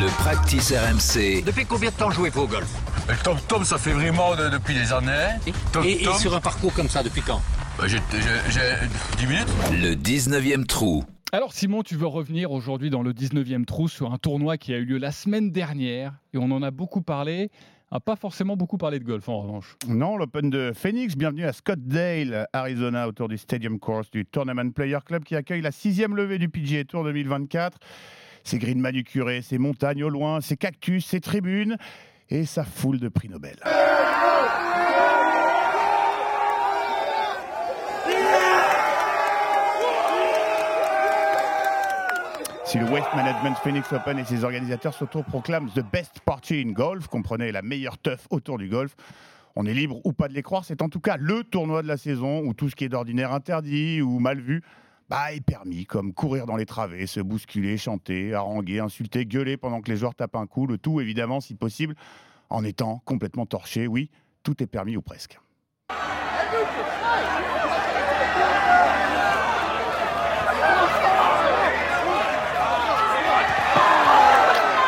Le practice RMC. Depuis combien de temps jouez-vous au golf? Le Tom Tom, ça fait vraiment de- depuis des années. Tom et, et Tom, sur un parcours comme ça, depuis quand? Bah, j'ai j'ai- j'ai 10 minutes. Le 19e trou. Alors Simon, tu veux revenir aujourd'hui dans le 19e trou sur un tournoi qui a eu lieu la semaine dernière et on en a beaucoup parlé. On n'a pas forcément beaucoup parlé de golf en revanche. Non, l'Open de Phoenix. Bienvenue à Scottsdale, Arizona, autour du Stadium Course du Tournament Player Club qui accueille la sixième levée du PGA Tour 2024. Ses greens manucurés, ses montagnes au loin, ses cactus, ses tribunes et sa foule de prix Nobel. Si le Waste Management Phoenix Open et ses organisateurs s'autoproclament The Best Party in Golf, comprenez la meilleure teuf autour du golf, on est libre ou pas de les croire, c'est en tout cas le tournoi de la saison où tout ce qui est d'ordinaire interdit ou mal vu bah, est permis, comme courir dans les travées, se bousculer, chanter, haranguer, insulter, gueuler pendant que les joueurs tapent un coup, le tout évidemment, si possible, en étant complètement torché. Oui, tout est permis ou presque.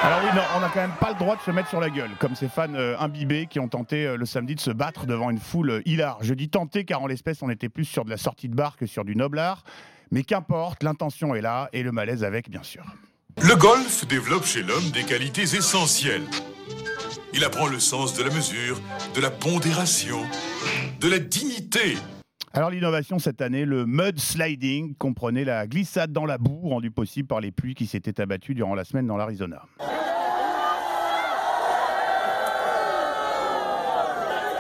Alors oui, non, on n'a quand même pas le droit de se mettre sur la gueule, comme ces fans euh, imbibés qui ont tenté euh, le samedi de se battre devant une foule euh, hilar. Je dis tenter car en l'espèce, on était plus sur de la sortie de bar que sur du noble. Mais qu'importe, l'intention est là et le malaise avec, bien sûr. Le golf développe chez l'homme des qualités essentielles. Il apprend le sens de la mesure, de la pondération, de la dignité. Alors l'innovation cette année, le mud sliding, comprenait la glissade dans la boue rendue possible par les pluies qui s'étaient abattues durant la semaine dans l'Arizona.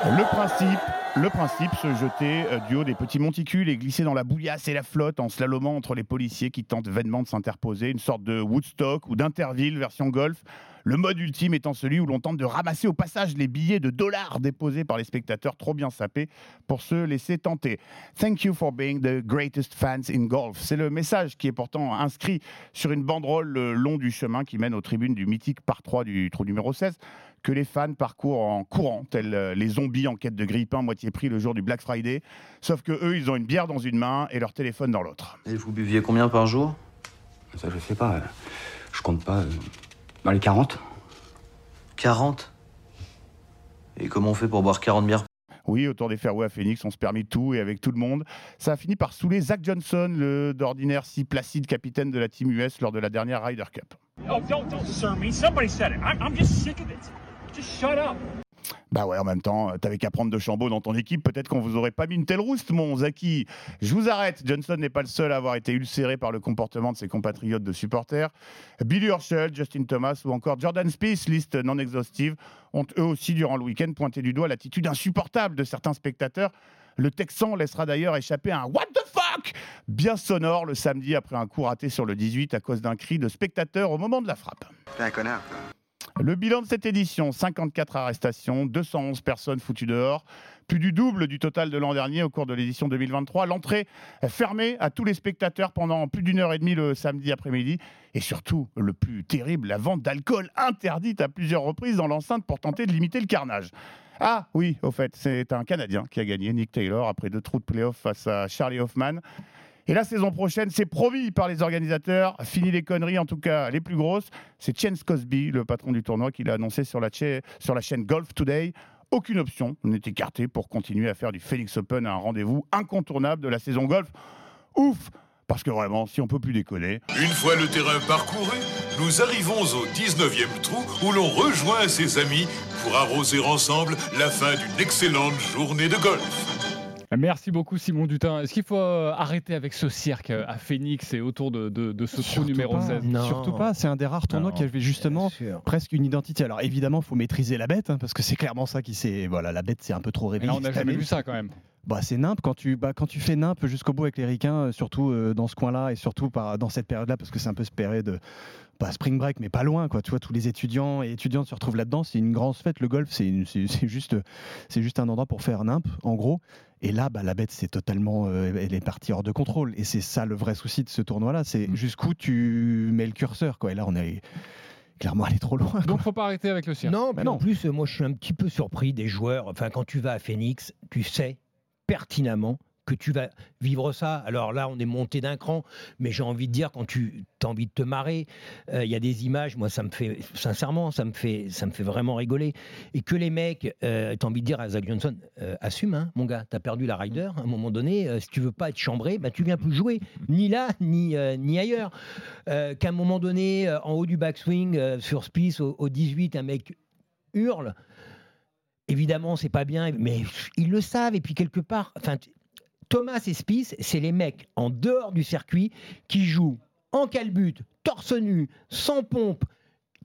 Le principe, se jeter euh, du haut des petits monticules et glisser dans la bouillasse et la flotte en slalomant entre les policiers qui tentent vainement de s'interposer, une sorte de Woodstock ou d'Interville version golf. Le mode ultime étant celui où l'on tente de ramasser au passage les billets de dollars déposés par les spectateurs trop bien sapés pour se laisser tenter. Thank you for being the greatest fans in golf. C'est le message qui est pourtant inscrit sur une banderole le long du chemin qui mène aux tribunes du mythique par 3 du trou numéro 16 que les fans parcourent en courant, tels euh, les zombies en quête de grille-pain moitié prix le jour du Black Friday. Sauf que eux, ils ont une bière dans une main et leur téléphone dans l'autre. Et vous buviez combien par jour? Ça, je sais pas. euh, Je compte pas. Dans les 40 40 Et comment on fait pour boire 40 bières? Oui, autour des fairways à Phoenix, on se permet tout et avec tout le monde. Ça a fini par saouler Zach Johnson, le d'ordinaire si placide capitaine de la team US lors de la dernière Ryder Cup. Oh, don't, don't sir me. Somebody said it. I'm, I'm just sick of it. Just shut up. Bah ouais, en même temps, euh, t'avais qu'à prendre de Chambaud dans ton équipe, peut-être qu'on vous aurait pas mis une telle rouste, mon Zaki. Je vous arrête, Johnson n'est pas le seul à avoir été ulcéré par le comportement de ses compatriotes de supporters. Billy Horschel, Justin Thomas ou encore Jordan Spieth, liste non exhaustive, ont eux aussi, durant le week-end, pointé du doigt l'attitude insupportable de certains spectateurs. Le Texan laissera d'ailleurs échapper un What the fuck bien sonore le samedi après un coup raté sur le 18 à cause d'un cri de spectateur au moment de la frappe. T'es un connard, Le bilan de cette édition, 54 arrestations, 211 personnes foutues dehors, plus du double du total de l'an dernier au cours de l'édition 2023. L'entrée fermée à tous les spectateurs pendant plus d'une heure et demie le samedi après-midi. Et surtout, le plus terrible, la vente d'alcool interdite à plusieurs reprises dans l'enceinte pour tenter de limiter le carnage. Ah oui, au fait, c'est un Canadien qui a gagné, Nick Taylor, après deux trous de playoff face à Charlie Hoffman. Et la saison prochaine, c'est promis par les organisateurs. Fini les conneries, en tout cas les plus grosses. C'est Chance Cosby, le patron du tournoi, qui l'a annoncé sur la, chaîne Golf Today. Aucune option n'est écartée pour continuer à faire du Phoenix Open un rendez-vous incontournable de la saison golf. Ouf Parce que vraiment, si on peut plus déconner, Une fois le terrain parcouru, nous arrivons au 19e trou où l'on rejoint ses amis pour arroser ensemble la fin d'une excellente journée de golf. Merci beaucoup Simon Dutin. Est-ce qu'il faut euh, arrêter avec ce cirque euh, à Phoenix et autour de, de- de ce trou numéro pas. 16 Surtout pas, c'est un des rares tournois Non, qui avait justement presque une identité. Alors évidemment, il faut maîtriser la bête, hein, parce que c'est clairement ça qui s'est. Voilà, la bête, c'est un peu trop Mais réveillée. là, on n'a jamais vu ça quand même. Bah, c'est nimp quand tu bah, quand tu fais nimp jusqu'au bout avec les ricains, euh, surtout euh, dans ce coin-là et surtout par, dans cette période-là, parce que c'est un peu cette période de pas spring break, mais pas loin, quoi. Tu vois, tous les étudiants et étudiantes se retrouvent là-dedans. C'est une grande fête. Le golf, c'est juste, c'est juste un endroit pour faire nimp, en gros. Et là, bah, la bête, c'est totalement, euh, elle est partie hors de contrôle. Et c'est ça le vrai souci de ce tournoi-là, c'est jusqu'où tu mets le curseur, quoi. Et là, on est clairement allé trop loin. Donc faut pas arrêter avec le cirque. Non, Mais puis en non. plus, euh, moi, je suis un petit peu surpris des joueurs. Enfin, quand tu vas à Phoenix, tu sais pertinemment que tu vas vivre ça. Alors là, on est monté d'un cran, mais j'ai envie de dire, quand tu as envie de te marrer, euh, il y a des images, moi, ça me fait, sincèrement, ça me fait, vraiment rigoler. Et que les mecs, euh, tu as envie de dire à Zach Johnson, euh, assume, hein, mon gars, tu as perdu la rider, à un moment donné, si tu veux pas être chambré, bah, tu viens plus jouer, ni là, ni, ailleurs. Qu'à un moment donné, en haut du backswing, sur Spice, au, au 18, un mec hurle. Évidemment, c'est pas bien, mais ils le savent. Et puis quelque part, enfin, Thomas et Spice, c'est les mecs en dehors du circuit qui jouent en calbute, torse nu, sans pompe,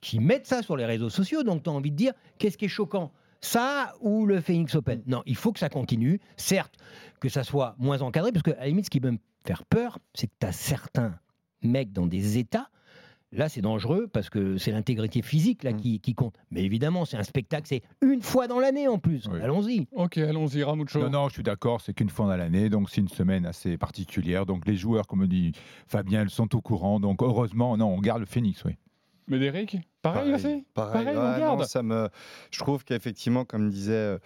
qui mettent ça sur les réseaux sociaux. Donc, tu as envie de dire, qu'est-ce qui est choquant? Ça ou le Phoenix Open? Non, il faut que ça continue. Certes, que ça soit moins encadré, parce que à la limite, ce qui peut me faire peur, c'est que tu as certains mecs dans des états. Là, c'est dangereux parce que c'est l'intégrité physique là qui, qui compte. Mais évidemment, c'est un spectacle, c'est une fois dans l'année en plus. Allons-y. Ok, allons-y, Ramucho. Non, non, je suis d'accord, c'est qu'une fois dans l'année, donc c'est une semaine assez particulière. Donc les joueurs, comme dit Fabien, ils sont au courant. Donc heureusement, non, on garde le Phoenix, oui. Pareil, aussi Pareil, Pareil, on ouais, garde. non, ça me, je trouve qu'effectivement, comme disait, euh,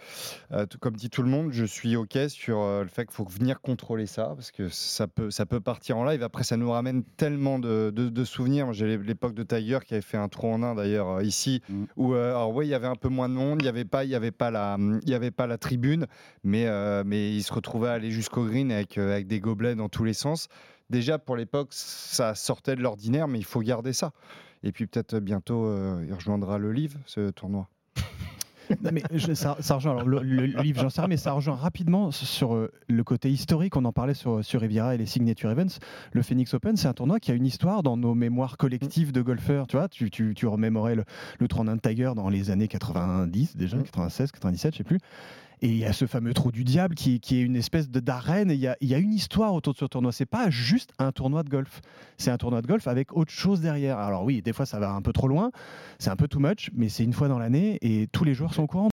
euh, tout- comme dit tout le monde, je suis ok sur euh, le fait qu'il faut venir contrôler ça parce que ça peut, ça peut partir en live. Après, ça nous ramène tellement de, de- de souvenirs. J'ai l'époque de Tiger qui avait fait un trou en un d'ailleurs ici, où euh, alors oui, il y avait un peu moins de monde, il n'y avait pas, il y avait pas la, il y avait pas la tribune, mais mais il se retrouvait à aller jusqu'au green avec avec des gobelets dans tous les sens. Déjà pour l'époque, ça sortait de l'ordinaire, mais il faut garder ça. Et puis peut-être bientôt, euh, il rejoindra le livre, ce tournoi. Non, mais je- ça, ça rejoint, alors, le, le- livre, j'en sais rien, mais ça rejoint rapidement sur euh, le côté historique. On en parlait sur, sur Riviera et les Signature Events. Le Phoenix Open, c'est un tournoi qui a une histoire dans nos mémoires collectives de golfeurs. Tu vois, tu, tu, tu remémorais le, le 31 de Tiger dans les années 90, déjà, 96, 97, je sais plus. Et il y a ce fameux trou du diable qui, qui est une espèce de d'arène. Et Il y a, il y a une histoire autour de ce tournoi. C'est pas juste un tournoi de golf. C'est un tournoi de golf avec autre chose derrière. Alors oui, des fois ça va un peu trop loin, c'est un peu too much, mais c'est une fois dans l'année et tous les joueurs sont au courant.